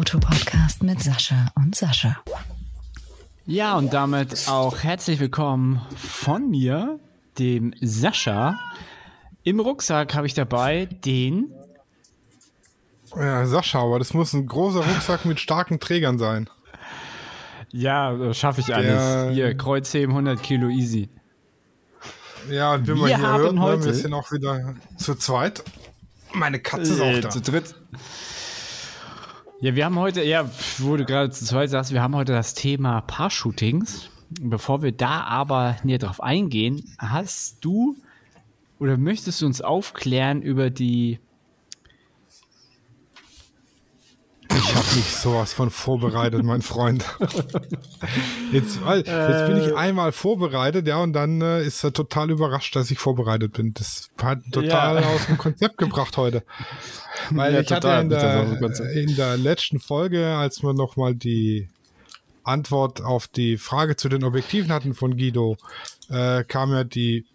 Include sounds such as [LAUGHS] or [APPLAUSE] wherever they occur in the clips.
Der Fotopodcast mit Sascha und Sascha. Ja, und damit auch herzlich willkommen von mir, dem Sascha. Im Rucksack habe ich dabei den. Ja, Sascha, aber das muss ein großer Rucksack mit starken Trägern sein. Ja, schaffe ich alles. Hier, Kreuzheben 100 Kilo easy. Ja, und wie wir man hier hört, ne, heute wir sind auch wieder zu zweit. Meine Katze ist auch äh, da. Zu dritt. Ja, wir haben heute, ja, wo du gerade zu zweit sagst, wir haben heute das Thema Paar-Shootings. Bevor wir da aber näher drauf eingehen, hast du oder möchtest du uns aufklären über die Ich habe mich sowas von vorbereitet, mein Freund. [LAUGHS] Jetzt, jetzt bin ich äh. einmal vorbereitet, ja, und dann äh, ist er total überrascht, dass ich vorbereitet bin. Das hat total ja. aus dem Konzept gebracht heute. [LAUGHS] Weil ja, ich hatte in der, in der letzten Folge, als wir nochmal die Antwort auf die Frage zu den Objektiven hatten von Guido, äh, kam ja die,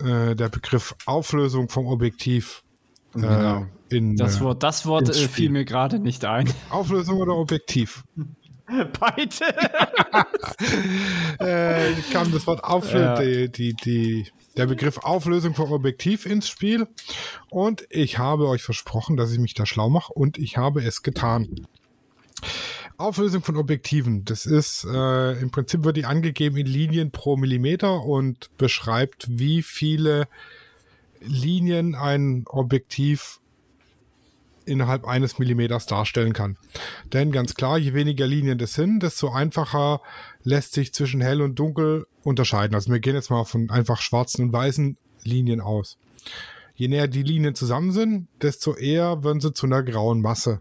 äh, der Begriff Auflösung vom Objektiv äh, genau. In, das Wort, das Wort äh, fiel mir gerade nicht ein. [LAUGHS] Auflösung oder Objektiv? [LAUGHS] Beide. [LAUGHS] äh, kam das Wort Auflösung, ja. die, die, der Begriff Auflösung vom Objektiv ins Spiel. Und ich habe euch versprochen, dass ich mich da schlau mache und ich habe es getan. Auflösung von Objektiven. Das ist äh, im Prinzip wird die angegeben in Linien pro Millimeter und beschreibt, wie viele Linien ein Objektiv innerhalb eines Millimeters darstellen kann. Denn ganz klar, je weniger Linien das sind, desto einfacher lässt sich zwischen hell und dunkel unterscheiden. Also wir gehen jetzt mal von einfach schwarzen und weißen Linien aus. Je näher die Linien zusammen sind, desto eher werden sie zu einer grauen Masse,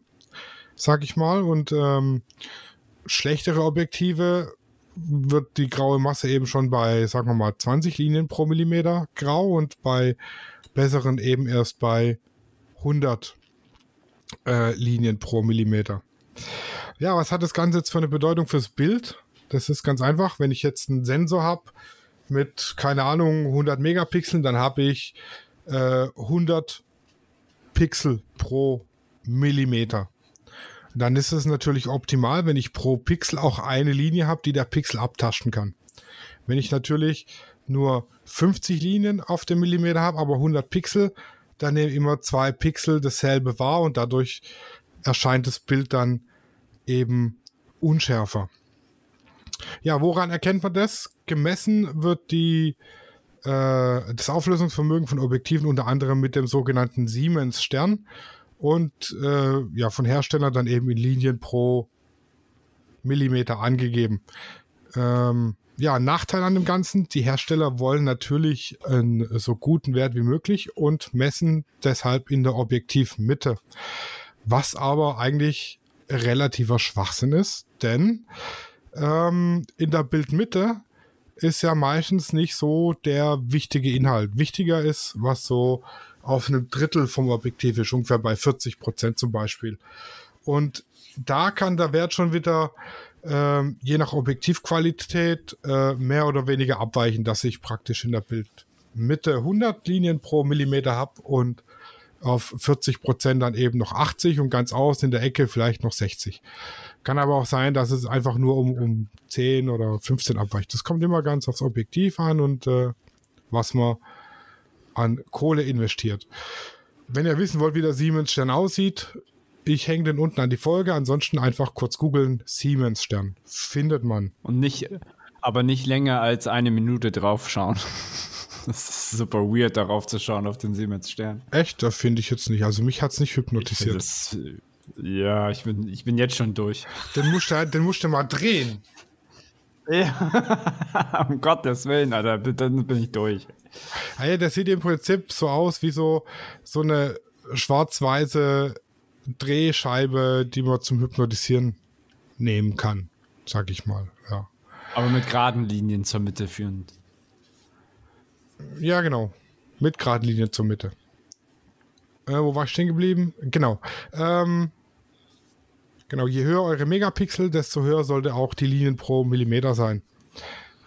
sag ich mal. Und ähm, schlechtere Objektive wird die graue Masse eben schon bei, sagen wir mal, 20 Linien pro Millimeter grau und bei besseren eben erst bei 100 äh, Linien pro Millimeter. Ja, was hat das Ganze jetzt für eine Bedeutung fürs Bild? Das ist ganz einfach. Wenn ich jetzt einen Sensor habe mit, keine Ahnung, 100 Megapixeln, dann habe ich äh, 100 Pixel pro Millimeter. Dann ist es natürlich optimal, wenn ich pro Pixel auch eine Linie habe, die der Pixel abtasten kann. Wenn ich natürlich nur 50 Linien auf dem Millimeter habe, aber 100 Pixel, dann nehmen immer zwei Pixel dasselbe wahr und dadurch erscheint das Bild dann eben unschärfer. Ja, woran erkennt man das? Gemessen wird die, äh, das Auflösungsvermögen von Objektiven unter anderem mit dem sogenannten Siemens-Stern und äh, ja, von Hersteller dann eben in Linien pro Millimeter angegeben. Ähm, ja, Nachteil an dem Ganzen, die Hersteller wollen natürlich einen so guten Wert wie möglich und messen deshalb in der Objektivmitte. Was aber eigentlich relativer Schwachsinn ist, denn ähm, in der Bildmitte ist ja meistens nicht so der wichtige Inhalt. Wichtiger ist, was so auf einem Drittel vom Objektiv ist, ungefähr bei 40 Prozent zum Beispiel. Und da kann der Wert schon wieder ähm, je nach Objektivqualität äh, mehr oder weniger abweichen, dass ich praktisch in der Bildmitte 100 Linien pro Millimeter habe und auf 40 Prozent dann eben noch 80 und ganz aus in der Ecke vielleicht noch 60. Kann aber auch sein, dass es einfach nur um, um 10 oder 15 abweicht. Das kommt immer ganz aufs Objektiv an und äh, was man an Kohle investiert. Wenn ihr wissen wollt, wie der Siemens Stern aussieht, ich hänge den unten an die Folge. Ansonsten einfach kurz googeln. Siemens Stern. Findet man. Und nicht, aber nicht länger als eine Minute draufschauen. [LAUGHS] Das ist super weird, darauf zu schauen, auf den Siemens Stern. Echt? Das finde ich jetzt nicht. Also mich hat es nicht hypnotisiert. Das, ja, ich bin, ich bin jetzt schon durch. Den musst du, den musst du mal drehen. Ja, [LAUGHS] um Gottes Willen, Alter, dann bin ich durch. Ja, das sieht im Prinzip so aus wie so, so eine schwarz-weiße Drehscheibe, die man zum Hypnotisieren nehmen kann, sag ich mal. Ja. Aber mit geraden Linien zur Mitte führend. Ja, genau. Mit geraden Linien zur Mitte. Äh, wo war ich stehen geblieben? Genau. Ähm, genau, je höher eure Megapixel, desto höher sollte auch die Linien pro Millimeter sein.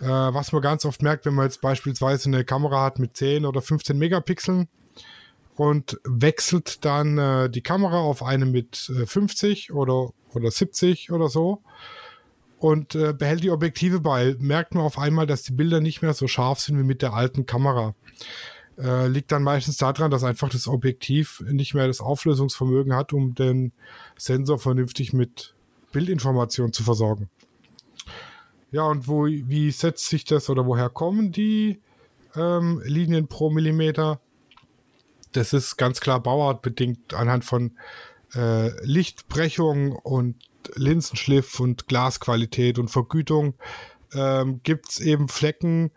Äh, was man ganz oft merkt, wenn man jetzt beispielsweise eine Kamera hat mit 10 oder 15 Megapixeln, und wechselt dann äh, die Kamera auf eine mit äh, 50 oder, oder 70 oder so und äh, behält die Objektive bei. Merkt man auf einmal, dass die Bilder nicht mehr so scharf sind wie mit der alten Kamera. Äh, liegt dann meistens daran, dass einfach das Objektiv nicht mehr das Auflösungsvermögen hat, um den Sensor vernünftig mit Bildinformation zu versorgen. Ja, und wo, wie setzt sich das oder woher kommen die ähm, Linien pro Millimeter? Das ist ganz klar bauartbedingt anhand von äh, Lichtbrechung und Linsenschliff und Glasqualität und Vergütung ähm, gibt es eben Flecken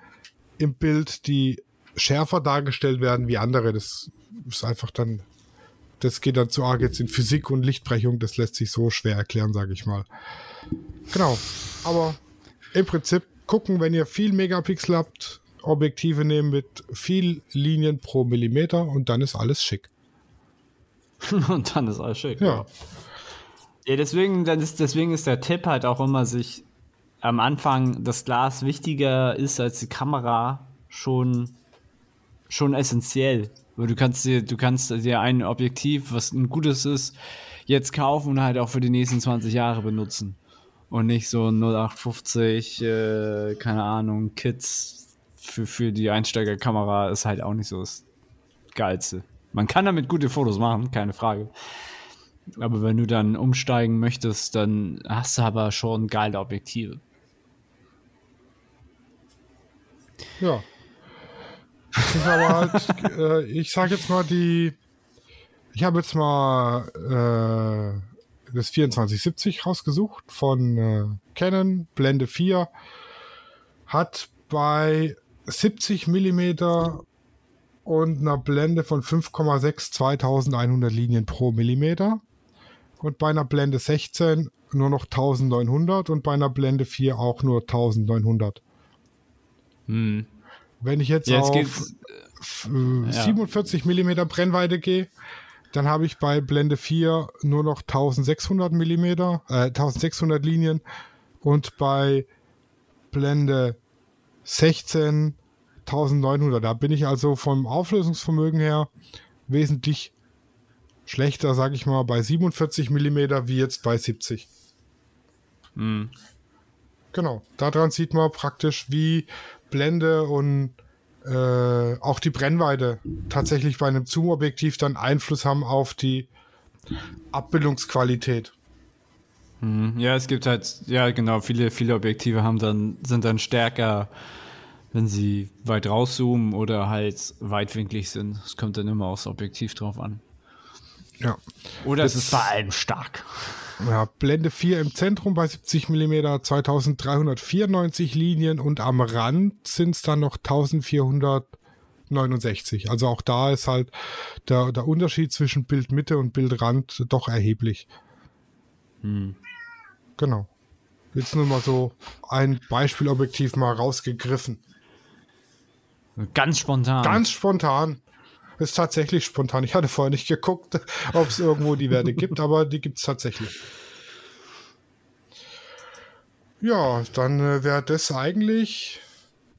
im Bild, die schärfer dargestellt werden wie andere. Das ist einfach dann, das geht dann zu arg jetzt in Physik und Lichtbrechung. Das lässt sich so schwer erklären, sage ich mal. Genau. Aber im Prinzip gucken, wenn ihr viel Megapixel habt, Objektive nehmen mit viel Linien pro Millimeter und dann ist alles schick. [LAUGHS] und dann ist alles schick. Ja. Ja, deswegen, ist, deswegen ist der Tipp halt auch immer, sich am Anfang das Glas wichtiger ist als die Kamera schon, schon essentiell. Weil du kannst dir, du kannst dir ein Objektiv, was ein gutes ist, jetzt kaufen und halt auch für die nächsten 20 Jahre benutzen. Und nicht so 0850, äh, keine Ahnung, Kits für, für die Einsteigerkamera ist halt auch nicht so das Geilste. Man kann damit gute Fotos machen, keine Frage. Aber wenn du dann umsteigen möchtest, dann hast du aber schon geile Objektive. Ja. Halt, äh, ich sag jetzt mal die, ich habe jetzt mal äh, das 2470 rausgesucht von äh, Canon, Blende 4, hat bei 70 Millimeter und einer Blende von 5,6 2100 Linien pro Millimeter und bei einer Blende 16 nur noch 1900 und bei einer Blende 4 auch nur 1900. Hm. Wenn ich jetzt, Jetzt auf geht's- äh, 47 mm Brennweite gehe, dann habe ich bei Blende 4 nur noch 1600 mm, äh, 1600 Linien und bei Blende 16 1900. Da bin ich also vom Auflösungsvermögen her wesentlich schlechter, sage ich mal, bei 47 mm wie jetzt bei 70. Hm. Genau, daran sieht man praktisch, wie Blende und äh, auch die Brennweite tatsächlich bei einem Zoom-Objektiv dann Einfluss haben auf die Abbildungsqualität. Hm. Ja, es gibt halt, ja genau, viele, viele Objektive haben dann, sind dann stärker, wenn sie weit rauszoomen oder halt weitwinklig sind. Es kommt dann immer aufs Objektiv drauf an. Ja. Oder es ist bei allem stark. ja, Blende 4 im Zentrum bei 70 mm, 2394 Linien und am Rand sind es dann noch 1469. Also auch da ist halt der, der Unterschied zwischen Bildmitte und Bildrand doch erheblich. Genau. Jetzt nur mal so ein Beispielobjektiv mal rausgegriffen. Ganz spontan. Ganz spontan. Ist tatsächlich spontan. Ich hatte vorher nicht geguckt, ob es irgendwo die Werte gibt, [LAUGHS] aber die gibt es tatsächlich. Ja, dann äh, wäre das eigentlich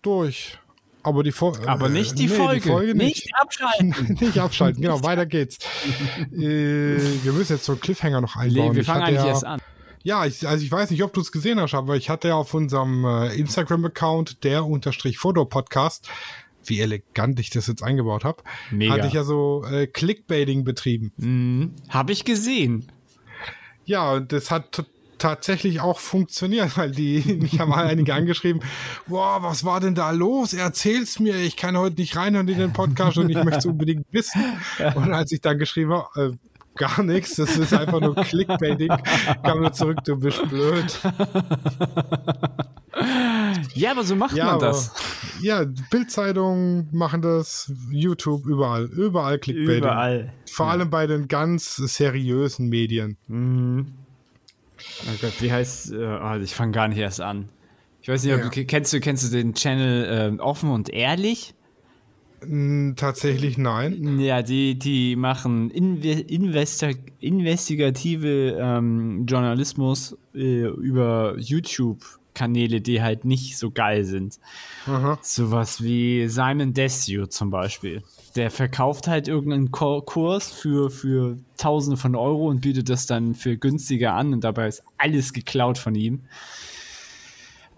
durch. Aber die, Fo Aber äh, nicht die, nee, Folge. nicht. nicht abschalten. [LAUGHS] nicht abschalten, genau, weiter geht's. [LAUGHS] äh, wir müssen jetzt so einen Cliffhanger noch einbauen. Nee, wir fangen eigentlich ja, erst an. Ja, ich, also ich weiß nicht, ob du es gesehen hast, aber ich hatte ja auf unserem äh, Instagram-Account der unterstrich Foto-Podcast, wie elegant ich das jetzt eingebaut habe, hatte ich ja so äh, Clickbaiting betrieben. Mhm. Habe ich gesehen. Ja, und das hat tatsächlich auch funktioniert, [LAUGHS] weil die mich haben einige angeschrieben, boah, was war denn da los? Erzähl's mir, ich kann heute nicht reinhören in den Podcast und ich möchte es unbedingt wissen. Und als ich dann geschrieben habe, äh, gar nichts, das ist einfach nur Clickbaiting, kam nur zurück, du bist blöd. [LAUGHS] Ja, aber so macht Ja, man aber, das. ja, Bildzeitungen machen das, YouTube, überall, überall Clickbaiting. Überall. Vor allem bei den ganz seriösen Medien. Mhm. Oh Gott, wie heißt, äh, oh, ich fange gar nicht erst an. Ich weiß nicht, ob Ja. du, kennst du, kennst du den Channel ähm, Offen und Ehrlich? Tatsächlich nein. Ja, die, die machen Inve Investi investigative ähm, Journalismus äh, über YouTube Kanäle, die halt nicht so geil sind. Aha. Sowas wie Simon Desue zum Beispiel. Der verkauft halt irgendeinen Kurs für, für Tausende von Euro und bietet das dann für günstiger an und dabei ist alles geklaut von ihm.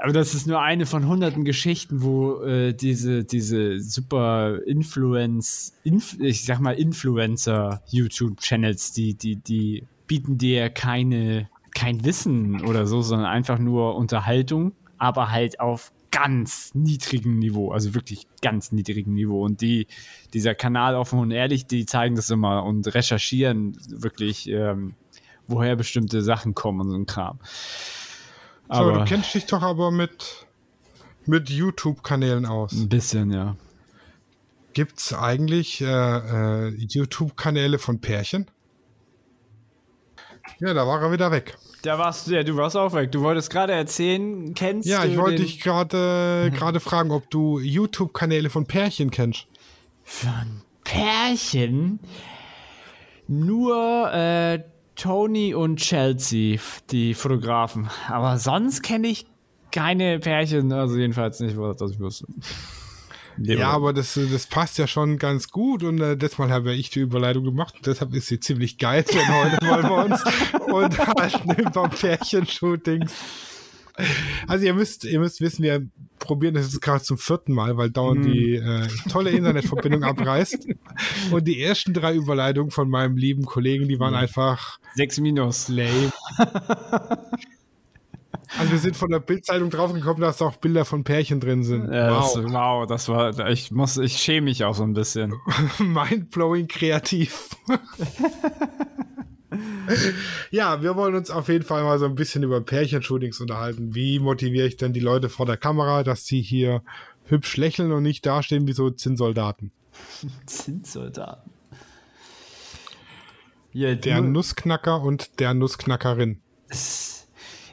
Aber das ist nur eine von hunderten Geschichten, wo äh, diese, diese super Influence, Inf ich sag mal Influencer-YouTube-Channels, die, die, die bieten dir keine, kein Wissen oder so, sondern einfach nur Unterhaltung, aber halt auf ganz niedrigem Niveau, also wirklich ganz niedrigem Niveau. Und die, dieser Kanal offen und ehrlich, die zeigen das immer und recherchieren wirklich, ähm, woher bestimmte Sachen kommen und so ein Kram. So, Aber du kennst dich doch aber mit, mit YouTube-Kanälen aus. ein bisschen, ja. Gibt es eigentlich äh, äh, YouTube-Kanäle von Pärchen? Ja, da war er wieder weg. Da warst du, ja, du warst auch weg. Du wolltest gerade erzählen, kennst Ja, du ich wollte dich gerade [LAUGHS] gerade fragen, ob du YouTube-Kanäle von Pärchen kennst. von Pärchen nur äh, Tony und Chelsea, die Fotografen. Aber sonst kenne ich keine Pärchen, also jedenfalls nicht, was ich wusste. Ja, aber das, das passt ja schon ganz gut und äh, das Mal habe ich die Überleitung gemacht. Deshalb ist sie ziemlich geil, denn heute wollen wir uns [LAUGHS] unterhalten über Pärchenshootings. Also ihr müsst, ihr müsst wissen, wir probieren das jetzt gerade zum vierten Mal, weil dauernd die äh, tolle Internetverbindung abreißt. Und die ersten drei Überleitungen von meinem lieben Kollegen, die waren einfach Sechs Minus. lame. [LAUGHS] Also wir sind von der Bildzeitung draufgekommen, dass da auch Bilder von Pärchen drin sind. Ja, wow. das, wow, das war, ich muss, ich schäme mich auch so ein bisschen. [LAUGHS] Mindblowing kreativ. [LAUGHS] ja, wir wollen uns auf jeden Fall mal so ein bisschen über Pärchenshootings unterhalten. Wie motiviere ich denn die Leute vor der Kamera, dass sie hier hübsch lächeln und nicht dastehen wie so Zinnsoldaten? [LAUGHS] Zinssoldaten. Ja, Der Nussknacker und der Nussknackerin.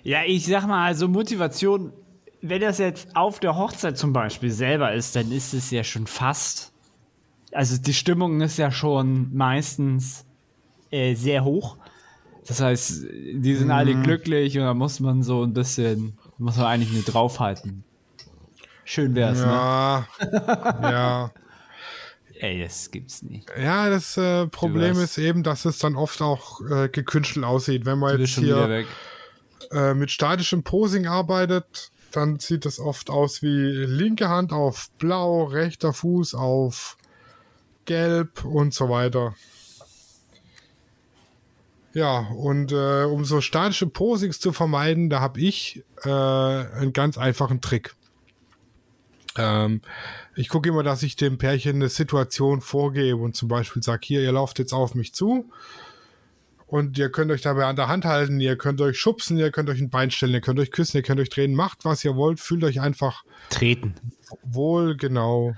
Ja, ich sag mal, also Motivation, wenn das jetzt auf der Hochzeit zum Beispiel selber ist, dann ist es ja schon fast. Also die Stimmung ist ja schon meistens äh, sehr hoch. Das heißt, die sind alle glücklich und da muss man so ein bisschen, muss man eigentlich nur draufhalten. Schön wär's, ne? Ja, ja. [LAUGHS] Ey, das gibt's nicht. Ja, das äh, Problem ist eben, dass es dann oft auch äh, gekünstelt aussieht. Wenn man jetzt schon wieder hier weg. Äh, mit statischem Posing arbeitet, dann sieht es oft aus wie linke Hand auf blau, rechter Fuß auf gelb und so weiter. Ja, und äh, um so statische Posings zu vermeiden, da habe ich äh, einen ganz einfachen Trick. Ähm, ich gucke immer, dass ich dem Pärchen eine Situation vorgebe und zum Beispiel sage, hier, ihr lauft jetzt auf mich zu und ihr könnt euch dabei an der Hand halten, ihr könnt euch schubsen, ihr könnt euch ein Bein stellen, ihr könnt euch küssen, ihr könnt euch drehen, macht was ihr wollt, fühlt euch einfach Treten. wohl, genau,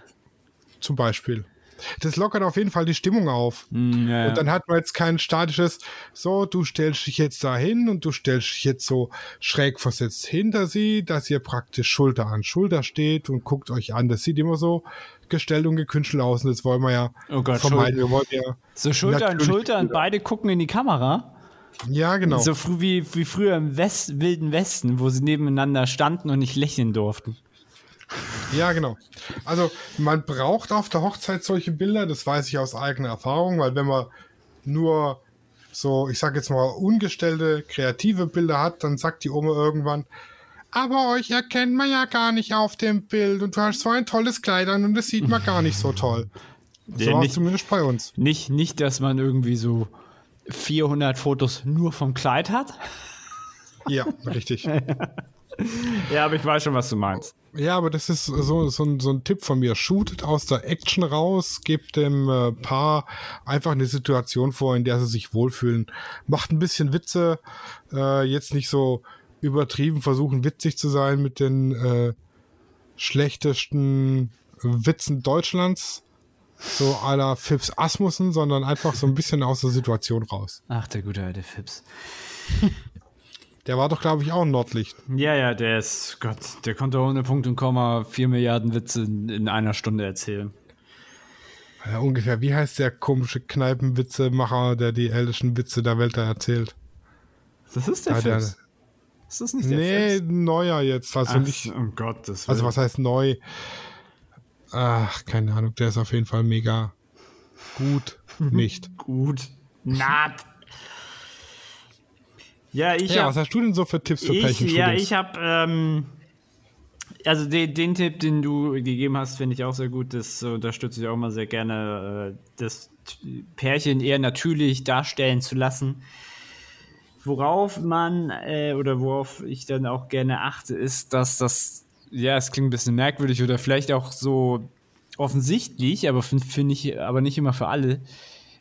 zum Beispiel. Das lockert auf jeden Fall die Stimmung auf. Mm, ja, Und dann hat man jetzt kein statisches, so, du stellst dich jetzt da hin und du stellst dich jetzt so schräg versetzt hinter sie, dass ihr praktisch Schulter an Schulter steht und guckt euch an. Das sieht immer so gestellt und gekünstelt aus und das wollen wir ja Oh Gott, vermeiden. Wir wollen ja, so Schulter an Schulter und beide gucken in die Kamera. ja, genau. So früh wie, wie früher im West, Wilden Westen, wo sie nebeneinander standen und nicht lächeln durften. Ja, genau. Also man braucht auf der Hochzeit solche Bilder, das weiß ich aus eigener Erfahrung, weil wenn man nur so, ich sag jetzt mal, ungestellte, kreative Bilder hat, dann sagt die Oma irgendwann, aber euch erkennt man ja gar nicht auf dem Bild und du hast so ein tolles Kleid an und das sieht man gar nicht so [LAUGHS] toll. So Ja, war es zumindest bei uns. Nicht, nicht, dass man irgendwie so 400 Fotos nur vom Kleid hat. [LAUGHS] Ja, richtig. [LAUGHS] Ja, aber ich weiß schon, was du meinst. Ja, aber das ist so, so, ein, so ein Tipp von mir. Shootet aus der Action raus, gebt dem äh, Paar einfach eine Situation vor, in der sie sich wohlfühlen. Macht ein bisschen Witze, äh, jetzt nicht so übertrieben versuchen, witzig zu sein mit den äh, schlechtesten Witzen Deutschlands, so à la Phipps Asmussen, sondern einfach so ein bisschen aus der Situation raus. Ach, der gute alte Fips. [LAUGHS] Der war doch, glaube ich, auch ein Nordlicht. Ja, ja, der ist, Gott, der konnte ohne Punkt und Komma 4 Milliarden Witze in, in einer Stunde erzählen. Ja, ungefähr, wie heißt der komische Kneipenwitzemacher, der die ältesten Witze der Welt da erzählt? Das ist der Ja, der, Fips. Ist das nicht der Nee, Fünfte? neuer jetzt. Also Ach, nicht. um Gottes Also was heißt neu? Ach, keine Ahnung. Der ist auf jeden Fall mega gut. [LAUGHS] Nicht. gut. Naht. Ja, ich Ja, hab- was hast du denn so für Tipps für ich, Pärchen? ja, ich habe ähm, also den, den Tipp, den du gegeben hast, finde ich auch sehr gut. Das unterstütze ich auch mal sehr gerne, äh, das Pärchen eher natürlich darstellen zu lassen. Worauf man äh, oder worauf ich dann auch gerne achte, ist, dass das, ja, es klingt ein bisschen merkwürdig oder vielleicht auch so offensichtlich, aber finde find ich aber nicht immer für alle,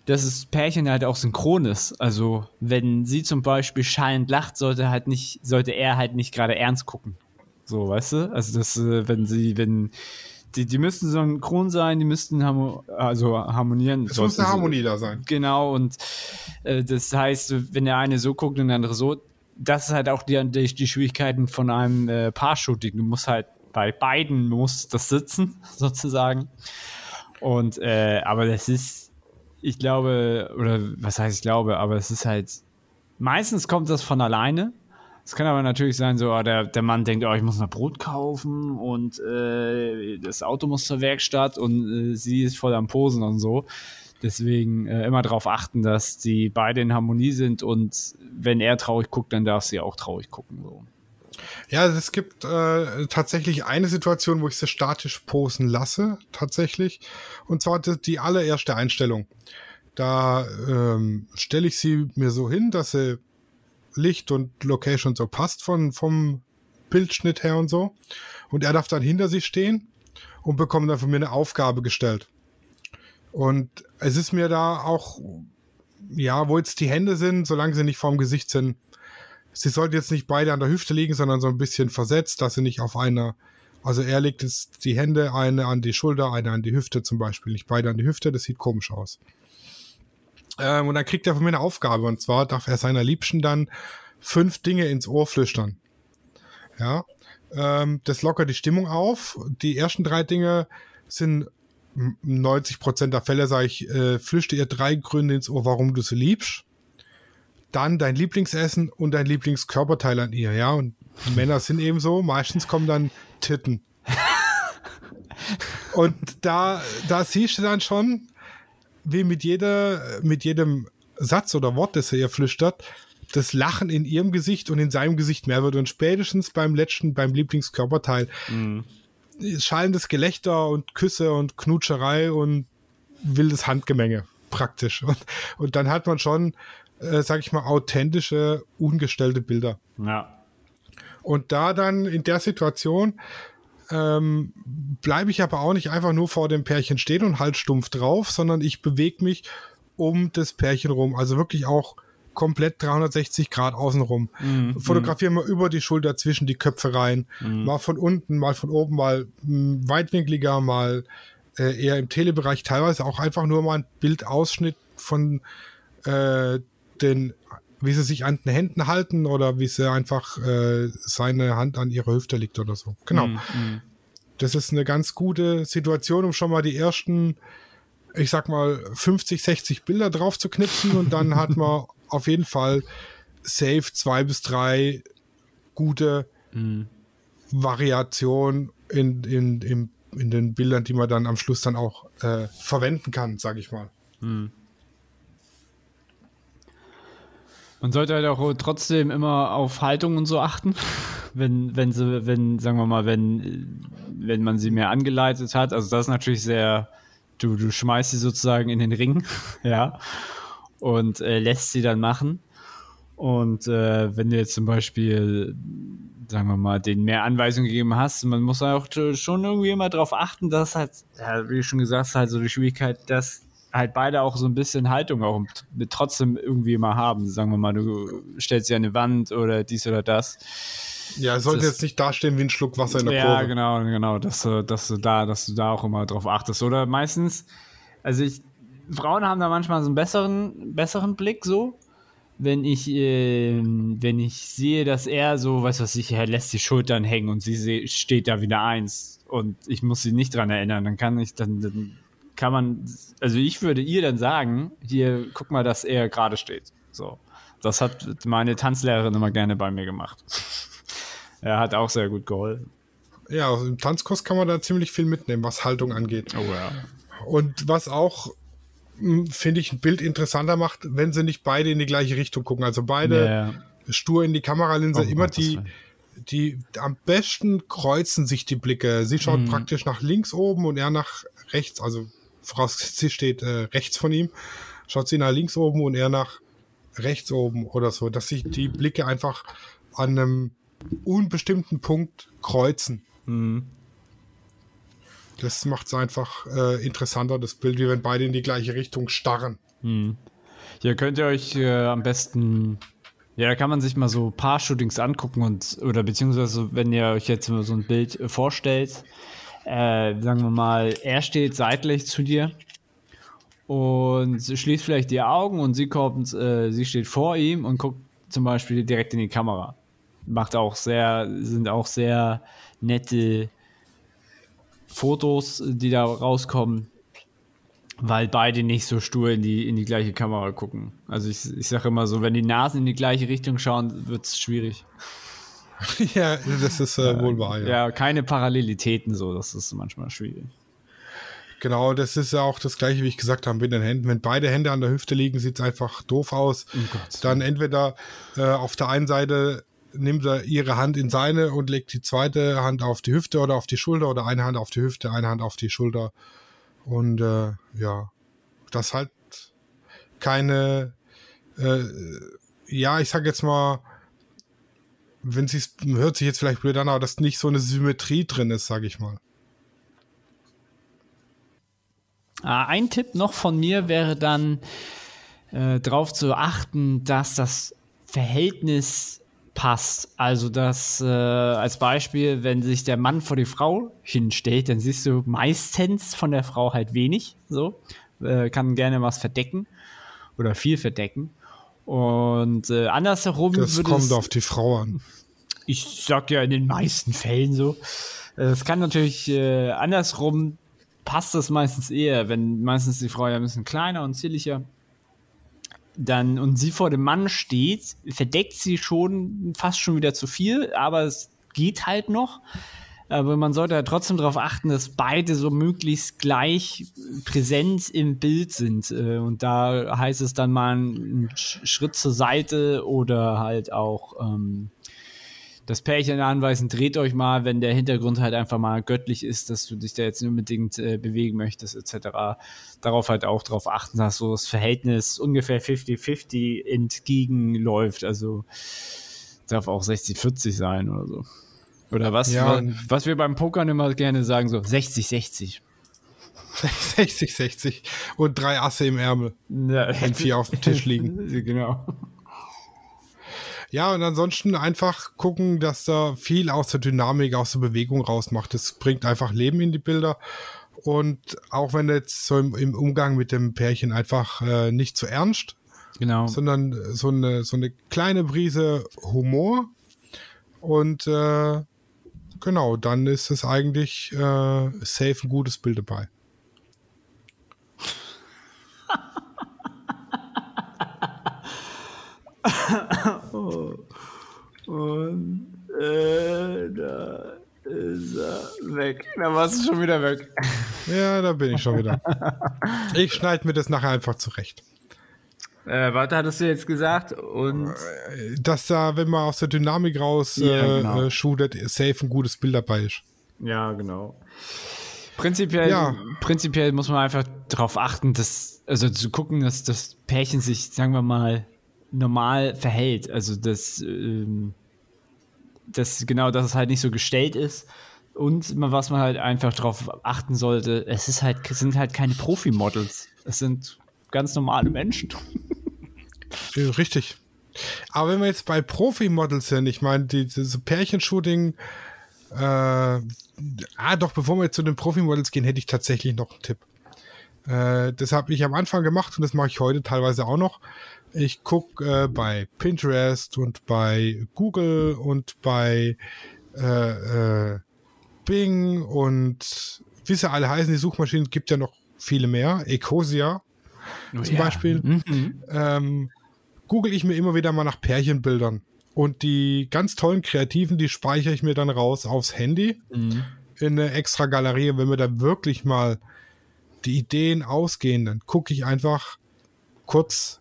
dass das Pärchen halt auch synchron ist. Also, wenn sie zum Beispiel schallend lacht, sollte halt nicht, sollte er halt nicht gerade ernst gucken. So, weißt du? Also, das, äh, wenn sie, wenn, die, die müssten synchron sein, die müssten harmo also harmonieren. es muss eine Harmonie da sein. Genau, und äh, das heißt, wenn der eine so guckt und der andere so, das ist halt auch die, die, die Schwierigkeiten von einem äh, Paar-Shooting. Du musst halt bei beiden muss das sitzen, [LAUGHS] sozusagen. Und äh, aber das ist, ich glaube, oder was heißt ich glaube, aber es ist halt, meistens kommt das von alleine. Es kann aber natürlich sein, so, oh, der, der Mann denkt, oh, ich muss noch Brot kaufen und äh, das Auto muss zur Werkstatt und äh, sie ist voll am Posen und so. Deswegen äh, immer darauf achten, dass die beide in Harmonie sind und wenn er traurig guckt, dann darf sie auch traurig gucken. So. Ja, es gibt äh, tatsächlich eine Situation, wo ich sie statisch posen lasse, tatsächlich. Und zwar die, die allererste Einstellung. Da ähm, stelle ich sie mir so hin, dass sie Licht und Location so passt von, vom Bildschnitt her und so. Und er darf dann hinter sie stehen und bekommt dann von mir eine Aufgabe gestellt. Und es ist mir da auch, ja, wo jetzt die Hände sind, solange sie nicht vorm Gesicht sind, sie sollten jetzt nicht beide an der Hüfte liegen, sondern so ein bisschen versetzt, dass sie nicht auf einer, also er legt jetzt die Hände, eine an die Schulter, eine an die Hüfte zum Beispiel, nicht beide an die Hüfte, das sieht komisch aus. Ähm, und dann kriegt er von mir eine Aufgabe, und zwar darf er seiner Liebsten dann fünf Dinge ins Ohr flüstern. Ja, ähm, das lockert die Stimmung auf. Die ersten drei Dinge sind 90 Prozent der Fälle, sage ich, äh, flüchte ihr drei Gründe ins Ohr, warum du sie liebst dann dein Lieblingsessen und dein Lieblingskörperteil an ihr, ja. Und Männer sind eben so, meistens kommen dann Titten. [LAUGHS] und da, da siehst du dann schon, wie mit jeder, mit jedem Satz oder Wort, das er ihr flüstert, das Lachen in ihrem Gesicht und in seinem Gesicht mehr wird. Und spätestens beim letzten, beim Lieblingskörperteil, schallendes Gelächter und Küsse und Knutscherei und wildes Handgemenge praktisch. [LAUGHS] Und, und dann hat man schon, äh, sag ich mal, authentische, ungestellte Bilder. Ja. Und da dann in der Situation ähm, bleibe ich aber auch nicht einfach nur vor dem Pärchen stehen und halt stumpf drauf, sondern ich bewege mich um das Pärchen rum. Also wirklich auch komplett 360 Grad außenrum. Fotografiere mal über die Schulter zwischen die Köpfe rein. Mal von unten, mal von oben, mal mh, weitwinkliger, mal äh, eher im Telebereich. Teilweise auch einfach nur mal ein Bildausschnitt von äh, den, wie sie sich an den Händen halten oder wie sie einfach äh, seine Hand an ihrer Hüfte liegt oder so. Genau. Das ist eine ganz gute Situation, um schon mal die ersten, ich sag mal, 50, 60 Bilder drauf zu knipsen und dann hat man [LAUGHS] auf jeden Fall safe zwei bis drei gute Variationen in, in, in, in den Bildern, die man dann am Schluss dann auch äh, verwenden kann, sag ich mal. Man sollte halt auch trotzdem immer auf Haltung und so achten. Wenn, wenn sie, wenn, sagen wir mal, wenn, wenn man sie mehr angeleitet hat. Also das ist natürlich sehr, du, du schmeißt sie sozusagen in den Ring, [LAUGHS] ja, und äh, lässt sie dann machen. Und äh, wenn du jetzt zum Beispiel, sagen wir mal, denen mehr Anweisungen gegeben hast, man muss auch schon irgendwie immer darauf achten, dass halt, ja, wie schon gesagt halt so die Schwierigkeit, dass halt beide auch so ein bisschen Haltung auch mit trotzdem irgendwie immer haben. Sagen wir mal, du stellst sie an eine Wand oder dies oder das. Ja, es sollte Das- jetzt nicht dastehen wie ein Schluck Wasser in der Ja, Kurve. genau, genau, dass, du- dass du da, dass du da auch immer drauf achtest. Oder meistens, also ich, Frauen haben da manchmal so einen besseren, besseren Blick so. Wenn ich, ähm, wenn ich sehe, dass er so, weiß was ich, er lässt die Schultern hängen und sie steht da wieder eins und ich muss sie nicht dran erinnern, dann kann ich, dann, dann kann man, also ich würde ihr dann sagen, hier, guck mal, dass er gerade steht. So. Das hat meine Tanzlehrerin immer gerne bei mir gemacht. [LAUGHS] er hat auch sehr gut geholfen. Ja, also im Tanzkurs kann man da ziemlich viel mitnehmen, was Haltung angeht. Oh ja. Und was auch, hm, finde ich, ein Bild interessanter macht, wenn sie nicht beide in die gleiche Richtung gucken. Also beide Ja. stur in die Kameralinse, Oh, immer Gottes die, die, am besten kreuzen sich die Blicke. Sie schaut praktisch nach links oben und er nach rechts, also vorausgesetzt, sie steht äh, rechts von ihm, schaut sie nach links oben und er nach rechts oben oder so, dass sich die Blicke einfach an einem unbestimmten Punkt kreuzen. Mhm. Das macht es einfach äh, interessanter, das Bild, wie wenn beide in die gleiche Richtung starren. Hier könnt ihr euch äh, am besten, ja, da kann man sich mal so Paar-Shootings angucken und, oder beziehungsweise, wenn ihr euch jetzt so ein Bild äh, vorstellt, äh, sagen wir mal, er steht seitlich zu dir und schließt vielleicht die Augen und sie kommt, äh, sie steht vor ihm und guckt zum Beispiel direkt in die Kamera. Macht auch sehr, sind auch sehr nette Fotos, die da rauskommen. Weil beide nicht so stur in die, in die gleiche Kamera gucken. Also ich, ich sage immer so, wenn die Nasen in die gleiche Richtung schauen, wird es schwierig. [LAUGHS] ja, das ist äh, wohl wahr. Ja. Ja, keine Parallelitäten so, das ist manchmal schwierig. Genau, das ist ja auch das gleiche, wie ich gesagt habe, mit den Händen. Wenn beide Hände an der Hüfte liegen, sieht es einfach doof aus. Gott. Dann entweder äh, auf der einen Seite nimmt er ihre Hand in seine und legt die zweite Hand auf die Hüfte oder auf die Schulter oder eine Hand auf die Hüfte, eine Hand auf die Schulter. Und äh, ja, das halt keine, äh, ja, ich sag jetzt mal, wenn sie hört sich jetzt vielleicht blöd an, aber dass nicht so eine Symmetrie drin ist, sag ich mal. Ah, ein Tipp noch von mir wäre dann, äh, darauf zu achten, dass das Verhältnis passt. Also, dass äh, als Beispiel, wenn sich der Mann vor die Frau hinstellt, dann siehst du meistens von der Frau halt wenig. So, äh, kann gerne was verdecken oder viel verdecken. Und äh, andersherum Das kommt es, auf die Frau an. ich sag ja in den meisten Fällen so. Äh, Es kann natürlich äh, andersrum passt das meistens eher, wenn meistens die Frau ja ein bisschen kleiner und zierlicher dann und sie vor dem Mann steht, verdeckt sie schon fast schon wieder zu viel, aber es geht halt noch. Aber man sollte halt trotzdem darauf achten, dass beide so möglichst gleich präsent im Bild sind. Äh, Und da heißt es dann mal einen Sch- Schritt zur Seite oder halt auch ähm, das Pärchen anweisen, dreht euch mal, wenn der Hintergrund halt einfach mal göttlich ist, dass du dich da jetzt nicht unbedingt äh, bewegen möchtest, etc. Darauf halt auch darauf achten, dass so das Verhältnis ungefähr 50-50 entgegenläuft. Also darf auch 60-40 sein oder so. Oder was, Ja. was, was wir beim Pokern immer gerne sagen, so 60-60. 60, 60 und drei Asse im Ärmel, Ja, wenn vier auf dem Tisch liegen. [LAUGHS] genau. Ja, und ansonsten einfach gucken, dass da viel aus der Dynamik, aus der Bewegung rausmacht. Das bringt einfach Leben in die Bilder. Und auch wenn jetzt so im, im Umgang mit dem Pärchen einfach äh, nicht zu ernst, Genau. sondern so eine, so eine kleine Brise Humor. Und äh, genau, dann ist es eigentlich äh, safe ein gutes Bild dabei. [LAUGHS] Und äh, da ist er weg. Da warst du schon wieder weg. Ja, da bin ich schon wieder. Ich schneide mir das nachher einfach zurecht. Äh, was hattest du jetzt gesagt? Und Dass da, wenn man aus der Dynamik raus Ja, äh, genau. äh, shootet, safe ein gutes Bild dabei ist. ja, genau. Prinzipiell, Ja. prinzipiell muss man einfach darauf achten, dass, also zu gucken, dass das Pärchen sich, sagen wir mal, normal verhält. Also dass, ähm, dass genau, dass es halt nicht so gestellt ist. Und was man halt einfach darauf achten sollte, es ist halt, es sind halt keine Profi-Models. Es sind ganz normale Menschen. [LAUGHS] Richtig. Aber wenn wir jetzt bei Profi-Models sind, ich meine, die- diese Pärchenshooting, äh, ah, doch, bevor wir jetzt zu den Profi-Models gehen, hätte ich tatsächlich noch einen Tipp. Äh, das habe ich am Anfang gemacht und das mache ich heute teilweise auch noch. Ich gucke äh, bei Pinterest und bei Google und bei äh, äh, Bing und wie sie alle heißen, die Suchmaschinen gibt ja noch viele mehr. Ecosia zum Beispiel. Ähm, google ich mir immer wieder mal nach Pärchenbildern. Und die ganz tollen Kreativen, die speichere ich mir dann raus aufs Handy Mhm. in eine extra Galerie. Und wenn mir da wirklich mal die Ideen ausgehen, dann gucke ich einfach kurz,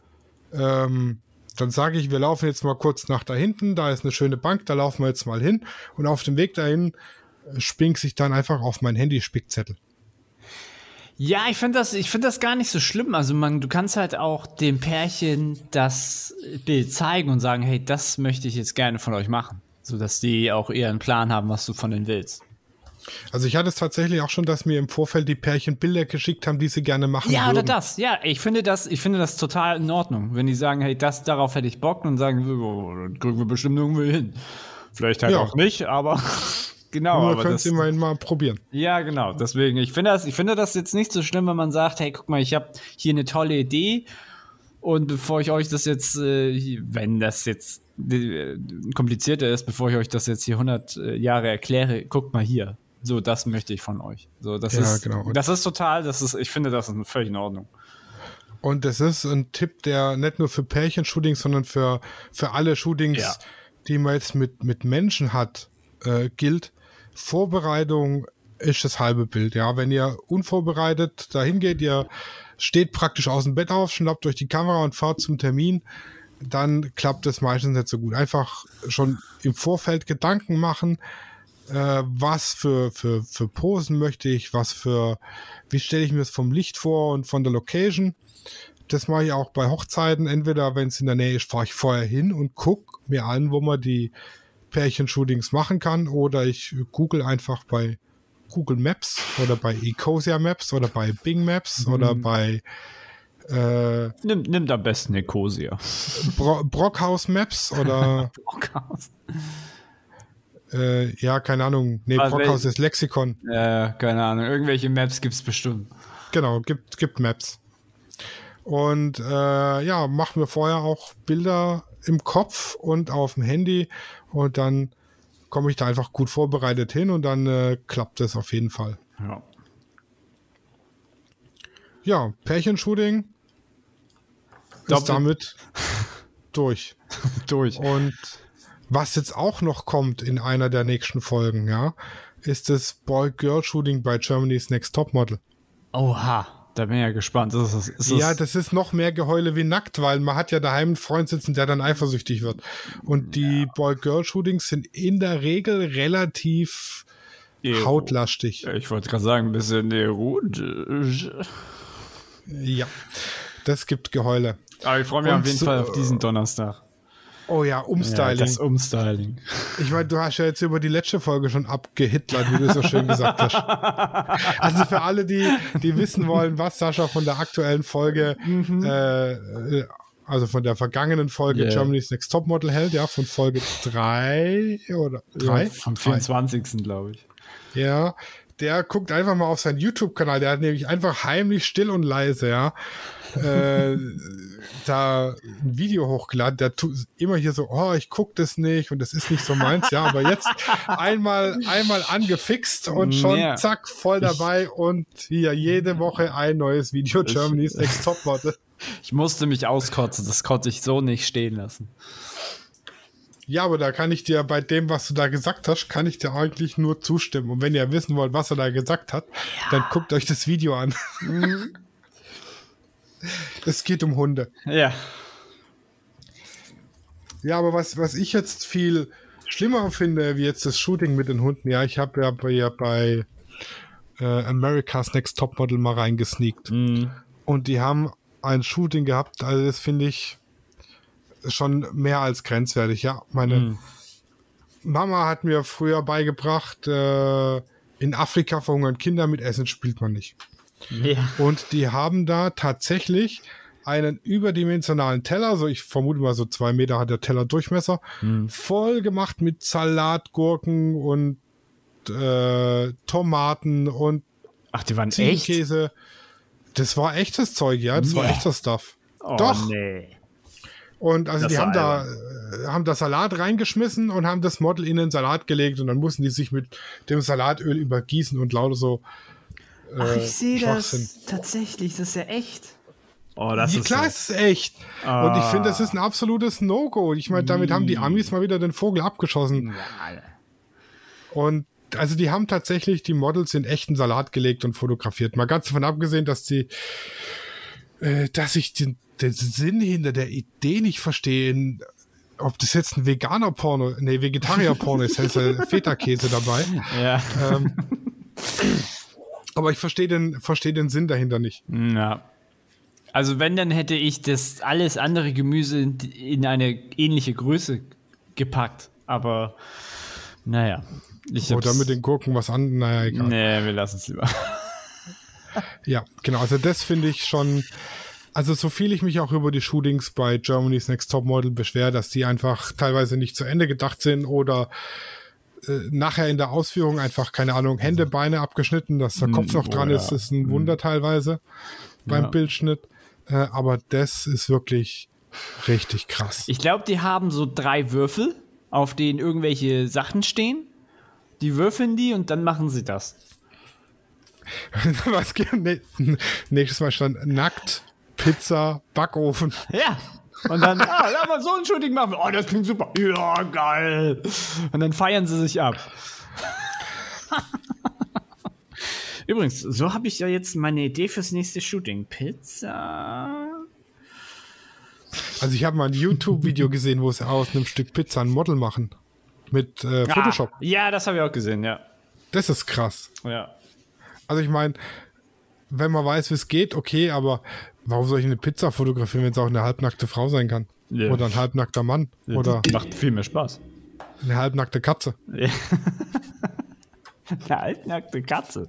ähm, dann sage ich, wir laufen jetzt mal kurz nach da hinten, da ist eine schöne Bank, da laufen wir jetzt mal hin. Und auf dem Weg dahin äh, spink ich dann einfach auf mein Handy-Spickzettel. Ja, ich finde das, ich finde das gar nicht so schlimm. Also man, du kannst halt auch dem Pärchen das Bild zeigen und sagen, hey, das möchte ich jetzt gerne von euch machen, so dass die auch einen Plan haben, was du von denen willst. Also ich hatte es tatsächlich auch schon, dass mir im Vorfeld die Pärchen Bilder geschickt haben, die sie gerne machen Ja, würden. oder das. Ja, ich finde das, ich finde das total in Ordnung, wenn die sagen, hey, das darauf hätte ich Bock und sagen, oh, dann kriegen wir bestimmt irgendwo hin. Vielleicht halt Ja. auch nicht, aber [LAUGHS] genau. Nur aber könnt das, ihr immerhin mal probieren. Ja, genau. Deswegen, ich finde das, ich finde das jetzt nicht so schlimm, wenn man sagt, hey, guck mal, ich habe hier eine tolle Idee und bevor ich euch das jetzt, äh, wenn das jetzt äh, komplizierter ist, bevor ich euch das jetzt hier 100 äh, Jahre erkläre, guckt mal hier. So, das möchte ich von euch. So, das Ja, ist, genau. das ist total, das ist, ich finde, das ist völlig in Ordnung. Und das ist ein Tipp, der nicht nur für Pärchenshootings, sondern für, für alle Shootings, Ja. die man jetzt mit, mit Menschen hat, äh, gilt. Vorbereitung ist das halbe Bild. Ja, wenn ihr unvorbereitet dahin geht, ihr steht praktisch aus dem Bett auf, schnappt euch die Kamera und fahrt zum Termin, dann klappt das meistens nicht so gut. Einfach schon im Vorfeld Gedanken machen, äh, was für, für, für Posen möchte ich, was für, wie stelle ich mir das vom Licht vor und von der Location. Das mache ich auch bei Hochzeiten. Entweder, wenn es in der Nähe ist, fahre ich vorher hin und gucke mir an, wo man die Pärchenshootings machen kann. Oder ich google einfach bei Google Maps oder bei Ecosia Maps oder bei Bing Maps oder bei äh, Nimm, nimmt am besten Ecosia. Bro Brockhaus Maps oder [LAUGHS] äh, ja, keine Ahnung. Nee, Also, Brockhaus ist Lexikon. äh, keine Ahnung. Irgendwelche Maps gibt's bestimmt. Genau, gibt, gibt Maps. Und äh, ja, mach mir vorher auch Bilder im Kopf und auf dem Handy und dann komme ich da einfach gut vorbereitet hin und dann äh, klappt es auf jeden Fall. Ja. Ja, Pärchenshooting Doppel- ist damit [LAUGHS] durch. Durch. Und was jetzt auch noch kommt in einer der nächsten Folgen, ja, ist das Boy-Girl-Shooting bei Germany's Next Topmodel. Oha, da bin ich ja gespannt. Ist das, ist Ja, das, ist noch mehr Geheule wie nackt, weil man hat ja daheim einen Freund sitzen, der dann eifersüchtig wird. Und die Boy-Girl-Shootings sind in der Regel relativ Ero- hautlastig. Ich wollte gerade sagen, ein bisschen erotisch. Ja, das gibt Geheule. Aber ich freue mich Und auf jeden so- Fall auf diesen Donnerstag. Oh ja, Ja, Umstyling. das Umstyling. ich meine, du hast ja jetzt über die letzte Folge schon abgehitlert, wie du so schön gesagt hast. Also für alle, die, die wissen wollen, was Sascha von der aktuellen Folge, äh, äh, also von der vergangenen Folge Yeah. Germany's Next Topmodel hält, ja, von Folge drei oder drei? Ja, vom Drei. 24. glaube ich. Ja, der guckt einfach mal auf seinen YouTube-Kanal. Der hat nämlich einfach heimlich still und leise, ja, äh, [LAUGHS] da ein Video hochgeladen. Der tut immer hier so, oh, ich guck das nicht und das ist nicht so meins, ja, aber jetzt einmal, einmal angefixt und schon Ja. zack, voll dabei und hier jede Woche ein neues Video Germany's Next Topmodel. [LAUGHS] Ich musste mich auskotzen, das konnte ich so nicht stehen lassen. Ja, aber da kann ich dir bei dem, was du da gesagt hast, kann ich dir eigentlich nur zustimmen. Und wenn ihr wissen wollt, was er da gesagt hat, dann guckt euch das Video an. es geht um Hunde. Ja. Ja, aber was, was ich jetzt viel schlimmer finde, wie jetzt das Shooting mit den Hunden, ja, ich habe ja bei, ja bei äh, America's Next Topmodel mal reingesneakt. Mhm. Und die haben ein Shooting gehabt, also das finde ich schon mehr als grenzwertig, ja. Meine Mama hat mir früher beigebracht, äh, in Afrika verhungern Kinder mit Essen spielt man nicht. Ja. Und die haben da tatsächlich einen überdimensionalen Teller, so ich vermute mal so zwei Meter hat der Teller Durchmesser, voll gemacht mit Salat, Gurken und äh, Tomaten und Ach, die waren echt? Das war echtes Zeug, ja, das war Nee. echter Stuff. Oh, Doch. nee. Und also Das die haben da, äh, haben da Salat reingeschmissen und haben das Model in den Salat gelegt und dann mussten die sich mit dem Salatöl übergießen und lauter so. Ach, äh, ich sehe das tatsächlich, das ist ja echt. Oh, das ja, ist klar, so. es ist echt. Ah. Und ich finde, das ist ein absolutes No-Go. Ich meine, damit haben die Amis mal wieder den Vogel abgeschossen. Und also die haben tatsächlich die Models in echten Salat gelegt und fotografiert. Mal ganz davon abgesehen, dass die, äh, dass ich den, den Sinn hinter der Idee nicht verstehe, in- ob das jetzt ein veganer Porno, nee, Vegetarier Porno ist, ist ja [LAUGHS] Feta-Käse dabei. Ja. Ähm, aber ich verstehe den, verstehe den Sinn dahinter nicht. ja. Also wenn, dann hätte ich das alles andere Gemüse in, in eine ähnliche Größe gepackt. Aber naja. Ich Oder hab's- mit den Gurken was an, naja, egal. Nee, wir lassen es lieber. Ja, genau. Also das finde ich schon. Also so viel ich mich auch über die Shootings bei Germany's Next Top Model beschwere, dass die einfach teilweise nicht zu Ende gedacht sind oder äh, nachher in der Ausführung einfach, keine Ahnung, Hände, Beine abgeschnitten, dass der Kopf noch oh dran ja. ist, ist ein Wunder teilweise beim Ja. Bildschnitt. Äh, aber das ist wirklich richtig krass. Ich glaube, die haben so drei Würfel, auf denen irgendwelche Sachen stehen. Die würfeln die und dann machen sie das. [LAUGHS] Was geht? Nee, nächstes Mal stand nackt, Pizza, Backofen. Ja. Und dann, ah, lass mal so ein Shooting machen. Oh, das klingt super. Ja, geil. Und dann feiern sie sich ab. Übrigens, so habe ich ja jetzt meine Idee fürs nächste Shooting. Pizza. Also ich habe mal ein YouTube-Video gesehen, wo sie aus einem Stück Pizza ein Model machen. Mit äh, Photoshop. Ah, ja, das habe ich auch gesehen, ja. Das ist krass. Ja. Also ich meine, wenn man weiß, wie es geht, okay, aber warum soll ich eine Pizza fotografieren, wenn es auch eine halbnackte Frau sein kann? Ja. Oder ein halbnackter Mann? Oder Macht viel mehr Spaß. eine halbnackte Katze? [LAUGHS] Eine altnackte Katze.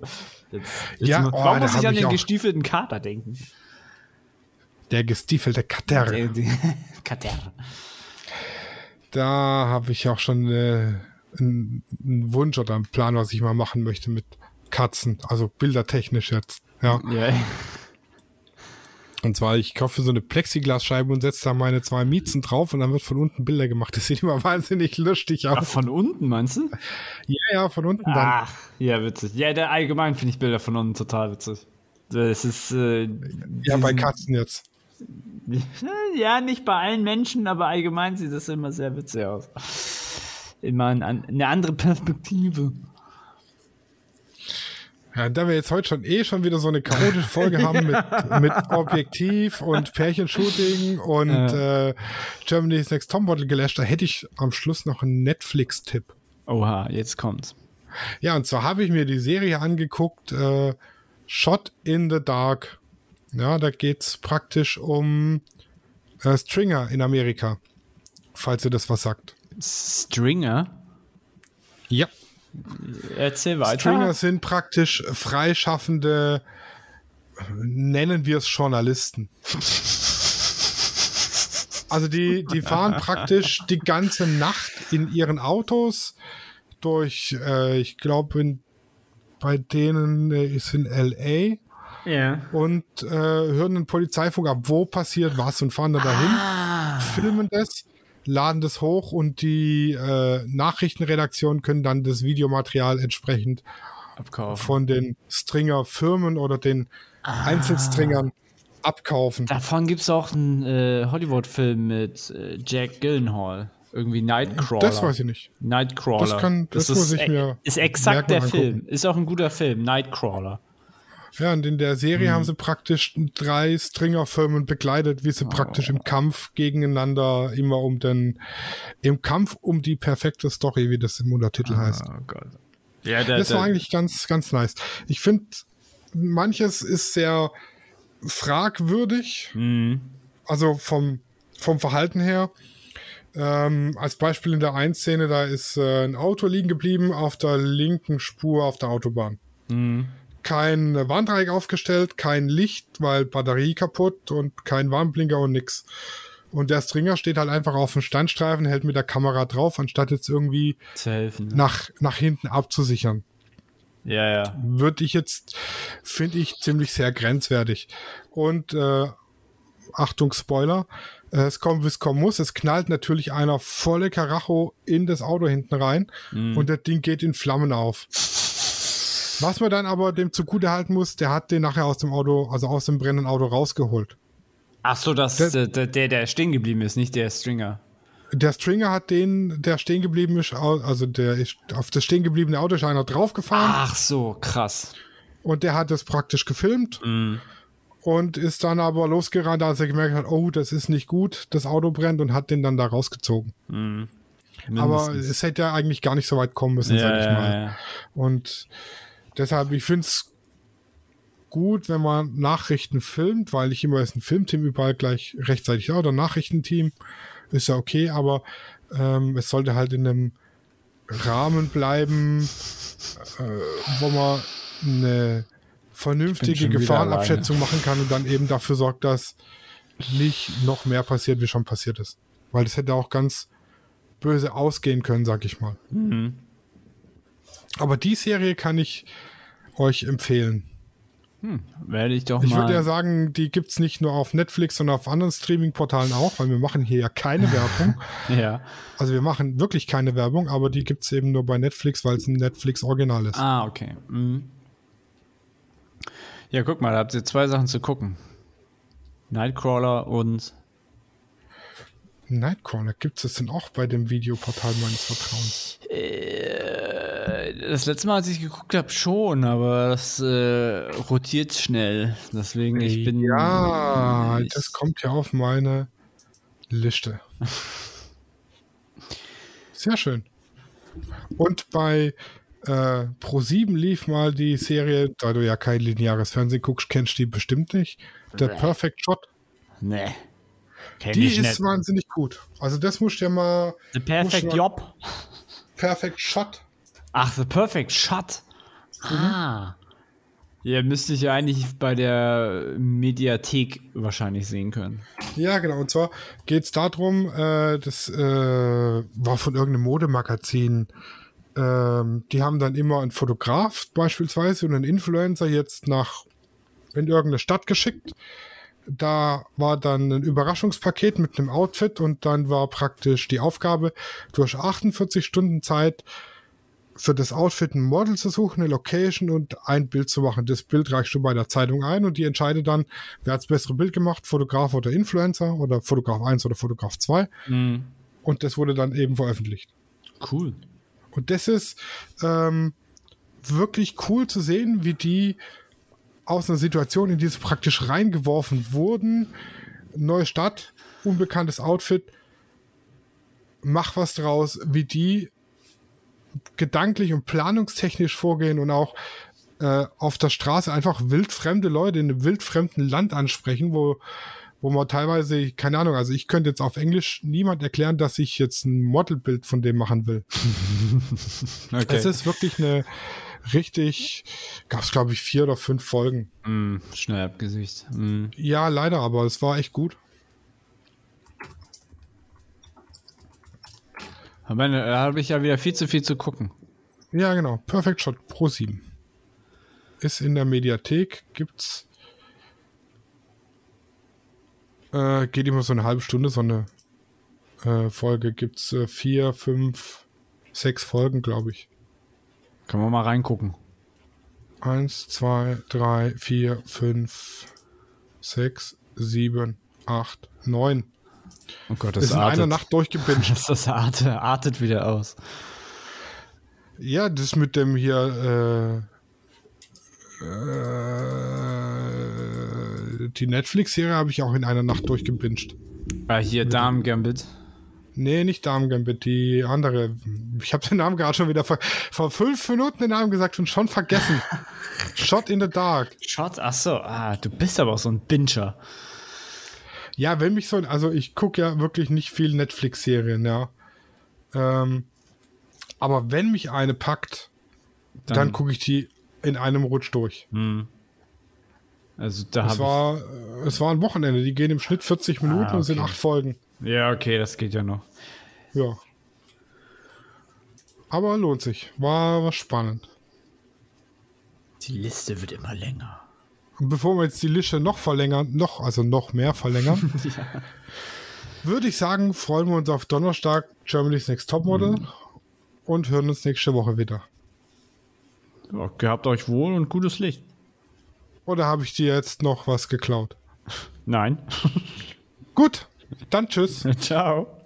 Jetzt, Ja, mal- oh, warum muss ich an den auch- gestiefelten Kater denken? Der gestiefelte Kater. Der- der- [LAUGHS] Kater. Da habe ich auch schon äh, einen, einen Wunsch oder einen Plan, was ich mal machen möchte mit Katzen. Also bildertechnisch jetzt. Ja. Ja. Und zwar, ich kaufe so eine Plexiglasscheibe und setze da meine zwei Miezen drauf und dann wird von unten Bilder gemacht. Das sieht immer [LAUGHS] wahnsinnig lustig Ach, aus. von unten meinst du? Ja, ja, von unten dann. Ach, ja, witzig. Ja, der allgemein finde ich Bilder von unten total witzig. Das ist. Äh, Ja, bei Katzen jetzt. [LAUGHS] Ja, nicht bei allen Menschen, aber allgemein sieht das immer sehr witzig aus. Immer eine andere Perspektive. Ja, da wir jetzt heute schon eh schon wieder so eine chaotische Folge haben [LAUGHS] mit, mit Objektiv und Pärchenshooting und äh, Germany's Next Topmodel gelöscht, da hätte ich am Schluss noch einen Netflix-Tipp. Oha, jetzt kommt's. Ja, und zwar habe ich mir die Serie angeguckt, äh, Shot in the Dark. Ja, da geht's praktisch um äh, Stringer in Amerika, falls ihr das was sagt. Stringer? Ja. Erzähl weiter. Stringer sind praktisch freischaffende, nennen wir es Journalisten. Also die, die fahren praktisch die ganze Nacht in ihren Autos durch, äh, ich glaube, bei denen äh, ist in LA Ja. und äh, hören den Polizeifunk ab, wo passiert was und fahren dann dahin, Ah. filmen das, laden das hoch und die äh, Nachrichtenredaktion können dann das Videomaterial entsprechend Abkaufen. von den Stringer-Firmen oder den Einzelstringern abkaufen. Davon gibt's auch einen äh, Hollywood-Film mit äh, Jack Gyllenhaal. Irgendwie Nightcrawler. Das weiß ich nicht. Nightcrawler. Das kann- das ist, muss ich e- mir Ist exakt der und Film. angucken. Ist auch ein guter Film. Nightcrawler. Ja, und in der Serie Hm. haben sie praktisch drei Stringer-Firmen begleitet, wie sie praktisch Oh. im Kampf gegeneinander immer um den, im Kampf um die perfekte Story, wie das im Untertitel heißt. Oh Gott. Ja, der, Das war der, eigentlich ganz, ganz nice. Ich finde, manches ist sehr fragwürdig, Mhm. also vom, vom Verhalten her. Ähm, als Beispiel in der einen Szene, da ist äh, ein Auto liegen geblieben auf der linken Spur auf der Autobahn. Mhm. Kein Warndreieck aufgestellt, kein Licht, weil Batterie kaputt und kein Warnblinker und nix. Und der Stringer steht halt einfach auf dem Standstreifen, hält mit der Kamera drauf, anstatt jetzt irgendwie zu helfen. ne? nach, nach hinten abzusichern. Ja, ja. würde ich jetzt, finde ich, ziemlich sehr grenzwertig. Und äh, Achtung, Spoiler, äh, es kommt, wie es kommen muss. Es knallt natürlich einer volle Karacho in das Auto hinten rein und das Ding geht in Flammen auf. Was man dann aber dem zugute halten muss, der hat den nachher aus dem Auto, also aus dem brennenden Auto rausgeholt. Ach so, das Der- der, der, der stehen geblieben ist, nicht der Stringer. Der Stringer hat den, der stehen geblieben ist, also der ist auf das stehen gebliebene Auto ist einer draufgefahren Ach so, krass. und der hat das praktisch gefilmt Mhm. und ist dann aber losgerannt, als er gemerkt hat, oh, das ist nicht gut, das Auto brennt und hat den dann da rausgezogen. Aber Mindestens. es hätte ja eigentlich gar nicht so weit kommen müssen, sag ich ja, mal. ja. Und deshalb, ich finde es gut, wenn man Nachrichten filmt, weil nicht immer ist ein Filmteam überall gleich rechtzeitig da oder ein Nachrichtenteam. Ist ja okay, aber ähm, es sollte halt in einem Rahmen bleiben, äh, wo man eine vernünftige Gefahrenabschätzung machen kann und dann eben dafür sorgt, dass nicht noch mehr passiert, wie schon passiert ist. Weil das hätte auch ganz böse ausgehen können, sag ich mal. Aber die Serie kann ich euch empfehlen. Werde ich doch Ich mal. würde ja sagen, die gibt's nicht nur auf Netflix, sondern auf anderen Streaming-Portalen auch, weil wir machen hier ja keine [LAUGHS] Werbung. ja. Also wir machen wirklich keine Werbung, aber die gibt's eben nur bei Netflix, weil es ein Netflix-Original ist. Ah, okay. Mhm. Ja, guck mal, da habt ihr zwei Sachen zu gucken. Nightcrawler und Nightcrawler gibt's das denn auch bei dem Videoportal meines Vertrauens? Das letzte Mal, als ich geguckt habe, schon, aber das äh, rotiert schnell. Deswegen, ich bin. Ja, ich, das kommt ja auf meine Liste. Sehr schön. Und bei äh, Pro7 lief mal die Serie, da du ja kein lineares Fernsehen guckst, kennst du die bestimmt nicht. The Perfect Shot. Nee. Kenn Die ist nicht. wahnsinnig gut. Also das musst du ja mal The Perfect Job. Perfect Shot. Ach, The Perfect Shot. Ah. Ja, müsste ich ja eigentlich bei der Mediathek wahrscheinlich sehen können. Ja, genau. Und zwar geht es darum, äh, das äh, war von irgendeinem Modemagazin. Ähm, die haben dann immer einen Fotograf beispielsweise und einen Influencer jetzt nach in irgendeine Stadt geschickt. Da war dann ein Überraschungspaket mit einem Outfit und dann war praktisch die Aufgabe, durch 48 Stunden Zeit für das Outfit ein Model zu suchen, eine Location und ein Bild zu machen. Das Bild reichst du bei der Zeitung ein und die entscheidet dann, wer hat das bessere Bild gemacht, Fotograf oder Influencer oder Fotograf 1 oder Fotograf 2. Und das wurde dann eben veröffentlicht. Cool. Und das ist ähm, wirklich cool zu sehen, wie die aus einer Situation, in die sie praktisch reingeworfen wurden, neue Stadt, unbekanntes Outfit, mach was draus, wie die gedanklich und planungstechnisch vorgehen und auch äh, auf der Straße einfach wildfremde Leute in einem wildfremden Land ansprechen, wo, wo man teilweise, keine Ahnung, also ich könnte jetzt auf Englisch niemand erklären, dass ich jetzt ein Modelbild von dem machen will. [LAUGHS] Okay. Es ist wirklich eine richtig, gab es glaube ich vier oder fünf Folgen. Mm, schnell abgesicht. Mm. Ja, leider, aber es war echt gut. Aber ne, da habe ich ja wieder viel zu viel zu gucken. Ja, genau. Perfect Shot Pro 7. Ist in der Mediathek, gibt's. Äh, geht immer so eine halbe Stunde, so eine äh, Folge. Gibt's äh, vier, fünf, sechs Folgen, glaube ich. Können wir mal reingucken. Eins, zwei, drei, vier, fünf, sechs, sieben, acht, neun. Oh Gott, Das ist in einer artet. Nacht durchgebinged. [LAUGHS] Das, das artet, artet wieder aus. Ja, das mit dem hier, äh, äh, die Netflix-Serie habe ich auch in einer Nacht durchgebinged. Ah, hier Damen Gambit. Nee, nicht Damen Gambit, die andere. Ich habe den Namen gerade schon wieder vor, vor fünf Minuten den Namen gesagt und schon vergessen. [LAUGHS] Shot in the Dark. Shot, ach so, ah, du bist aber auch so ein Binscher. Ja, wenn mich so, also ich gucke ja wirklich nicht viel Netflix-Serien, ja. Ähm, aber wenn mich eine packt, dann, Dann- gucke ich die in einem Rutsch durch. Also da Es war, äh, es war ein Wochenende, die gehen im Schnitt 40 Minuten Ah, und sind okay. acht Folgen. ich. Ja, okay, das geht ja noch. Ja. Aber lohnt sich. War, war spannend. Die Liste wird immer länger. Bevor wir jetzt die Liste noch verlängern, noch, also noch mehr verlängern, [LAUGHS] würde ich sagen, freuen wir uns auf Donnerstag Germany's Next Topmodel und hören uns nächste Woche wieder. Ja, gehabt euch wohl und gutes Licht. Oder habe ich dir jetzt noch was geklaut? Nein. Gut, dann tschüss. [LAUGHS] Ciao.